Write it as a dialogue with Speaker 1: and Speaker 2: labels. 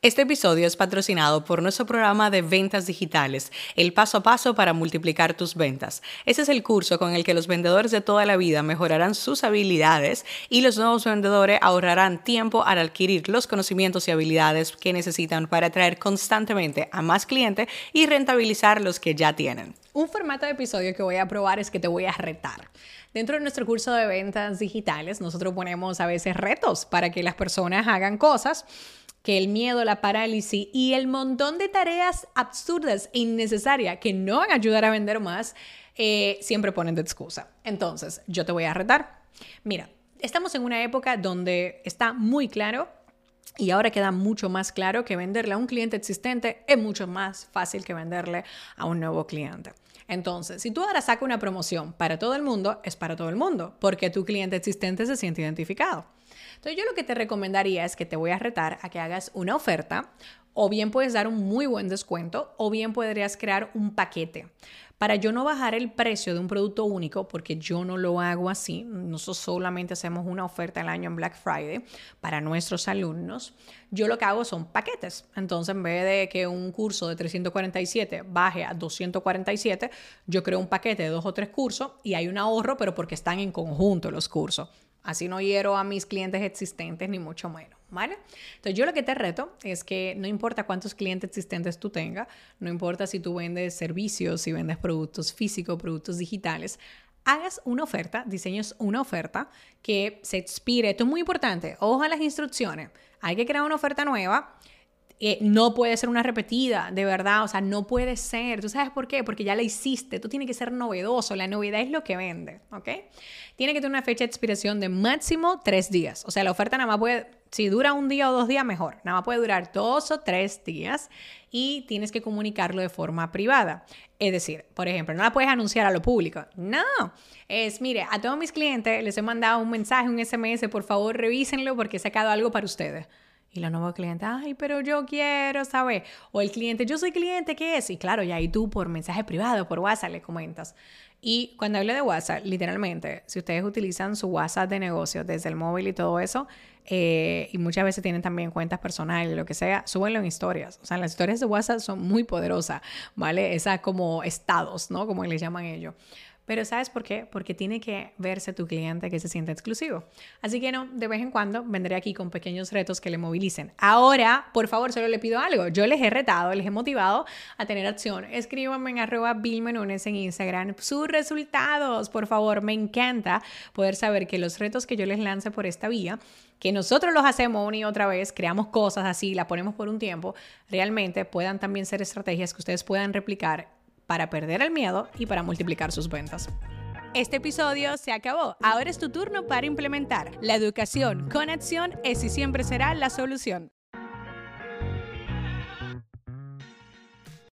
Speaker 1: Este episodio es patrocinado por nuestro programa de ventas digitales, el paso a paso para multiplicar tus ventas. Ese es el curso con el que los vendedores de toda la vida mejorarán sus habilidades y los nuevos vendedores ahorrarán tiempo al adquirir los conocimientos y habilidades que necesitan para atraer constantemente a más clientes y rentabilizar los que ya tienen. Un formato de episodio que voy a probar es que te voy a retar. Dentro de nuestro curso de ventas digitales, nosotros ponemos a veces retos para que las personas hagan cosas que el miedo, la parálisis y el montón de tareas absurdas e innecesarias que no van a ayudar a vender más, eh, siempre ponen de excusa. Entonces, yo te voy a retar. Mira, estamos en una época donde está muy claro y ahora queda mucho más claro que venderle a un cliente existente es mucho más fácil que venderle a un nuevo cliente. Entonces, si tú ahora sacas una promoción para todo el mundo, es para todo el mundo, porque tu cliente existente se siente identificado. Entonces yo lo que te recomendaría es que te voy a retar a que hagas una oferta o bien puedes dar un muy buen descuento o bien podrías crear un paquete. Para yo no bajar el precio de un producto único, porque yo no lo hago así, nosotros solamente hacemos una oferta al año en Black Friday para nuestros alumnos, yo lo que hago son paquetes. Entonces, en vez de que un curso de 347 baje a 247, yo creo un paquete de dos o tres cursos y hay un ahorro, pero porque están en conjunto los cursos. Así no hiero a mis clientes existentes, ni mucho menos. ¿Vale? Entonces yo lo que te reto es que no importa cuántos clientes existentes tú tengas, no importa si tú vendes servicios, si vendes productos físicos, productos digitales, hagas una oferta, diseñes una oferta que se expire. Esto es muy importante. Ojo a las instrucciones. Hay que crear una oferta nueva eh, no puede ser una repetida, de verdad, o sea, no puede ser. ¿Tú sabes por qué? Porque ya la hiciste, tú tienes que ser novedoso, la novedad es lo que vende, ¿ok? Tiene que tener una fecha de expiración de máximo tres días, o sea, la oferta nada más puede, si dura un día o dos días, mejor, nada más puede durar dos o tres días y tienes que comunicarlo de forma privada. Es decir, por ejemplo, no la puedes anunciar a lo público. No, es, mire, a todos mis clientes les he mandado un mensaje, un SMS, por favor revísenlo porque he sacado algo para ustedes. Y la nueva cliente, ay, pero yo quiero saber. O el cliente, yo soy cliente, ¿qué es? Y claro, ya ahí tú por mensaje privado, por WhatsApp le comentas. Y cuando hablo de WhatsApp, literalmente, si ustedes utilizan su WhatsApp de negocio desde el móvil y todo eso, eh, y muchas veces tienen también cuentas personales, lo que sea, súbenlo en historias. O sea, las historias de WhatsApp son muy poderosas, ¿vale? Esas como estados, ¿no? Como le llaman ellos. Pero ¿sabes por qué? Porque tiene que verse tu cliente que se sienta exclusivo. Así que no, de vez en cuando vendré aquí con pequeños retos que le movilicen. Ahora, por favor, solo le pido algo. Yo les he retado, les he motivado a tener acción. Escríbanme en arroba bilmenunes en Instagram sus resultados. Por favor, me encanta poder saber que los retos que yo les lance por esta vía que nosotros los hacemos una y otra vez, creamos cosas así, la ponemos por un tiempo, realmente puedan también ser estrategias que ustedes puedan replicar para perder el miedo y para multiplicar sus ventas. Este episodio se acabó. Ahora es tu turno para implementar. La educación con acción es y siempre será la solución.